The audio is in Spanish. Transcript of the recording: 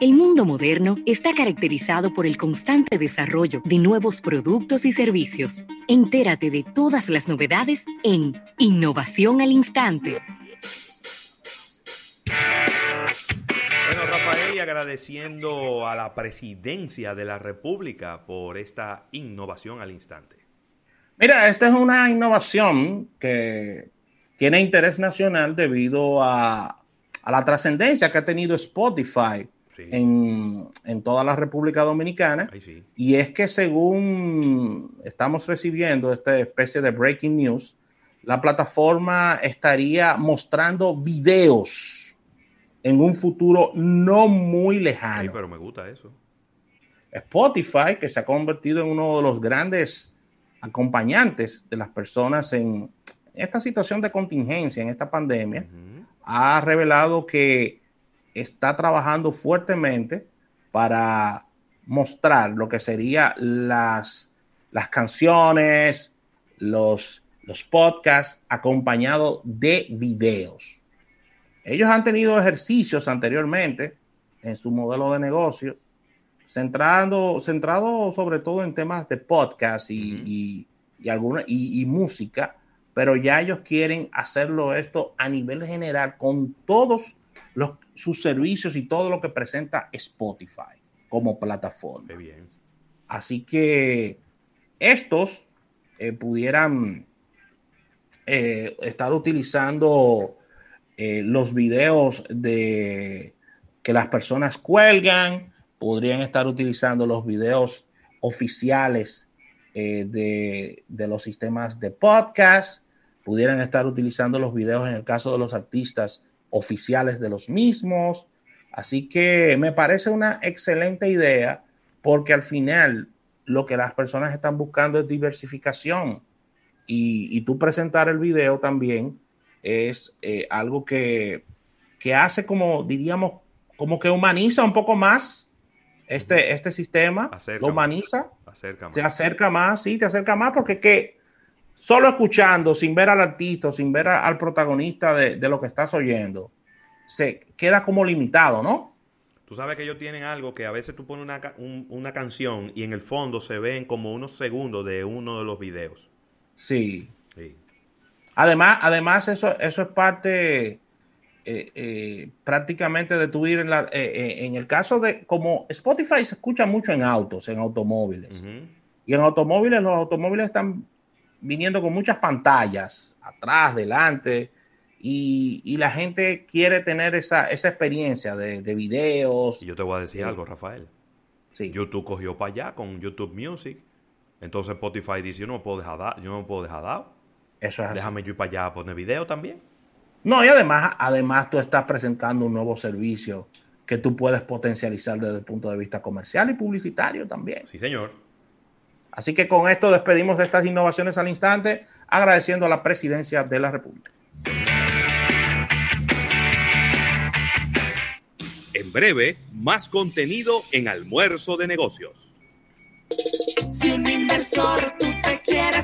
El mundo moderno está caracterizado por el constante desarrollo de nuevos productos y servicios. Entérate de todas las novedades en Innovación al Instante. Bueno, Rafael, y agradeciendo a la presidencia de la República por esta innovación al instante. Mira, esta es una innovación que tiene interés nacional debido a, a la trascendencia que ha tenido Spotify en, toda la República Dominicana. Y es que según estamos recibiendo esta especie de breaking news, la plataforma estaría mostrando videos en un futuro no muy lejano. pero me gusta eso. Spotify, que se ha convertido en uno de los grandes acompañantes de las personas en esta situación de contingencia, en esta pandemia, ha revelado que está trabajando fuertemente para mostrar lo que serían las, las canciones, los, los podcasts acompañados de videos. Ellos han tenido ejercicios anteriormente en su modelo de negocio, centrando, centrado sobre todo en temas de podcast y, y, alguna, y música, pero ya ellos quieren hacerlo esto a nivel general con todos los, sus servicios y todo lo que presenta Spotify como plataforma. bien. Así que estos eh, pudieran eh, estar utilizando eh, los videos de que las personas cuelgan, podrían estar utilizando los videos oficiales de, de, los sistemas de podcast, pudieran estar utilizando los videos en el caso de los artistas oficiales de los mismos. Así que me parece una excelente idea porque al final lo que las personas están buscando es diversificación. Y, tú presentar el video también es eh, algo que, hace como, diríamos, como que humaniza un poco más este, este sistema, lo humaniza, te acerca más, sí, te acerca más porque que solo escuchando, sin ver al artista, sin ver al protagonista de, lo que estás oyendo, se queda como limitado, ¿no? Tú sabes que ellos tienen algo que a veces tú pones una, canción y en el fondo se ven como unos segundos de uno de los videos. Sí. Además, además eso, eso es parte eh, eh, prácticamente de tu ir en, la, eh, en el caso de, como Spotify se escucha mucho en autos, en automóviles. Y en automóviles, los automóviles están viniendo con muchas pantallas, atrás, delante, y, la gente quiere tener esa, experiencia de, videos. Y yo te voy a decir algo, Rafael. Sí. YouTube cogió para allá con YouTube Music. Entonces Spotify dice, yo no me puedo dejar, yo no me puedo dejar dado. Eso es Déjame yo ir para allá a poner video también. No, y además, además tú estás presentando un nuevo servicio que tú puedes potencializar desde el punto de vista comercial y publicitario también. Sí, señor. Así que con esto despedimos de estas innovaciones al instante, agradeciendo a la presidencia de la República. En breve, más contenido en Almuerzo de Negocios. Si un inversor tú te quieres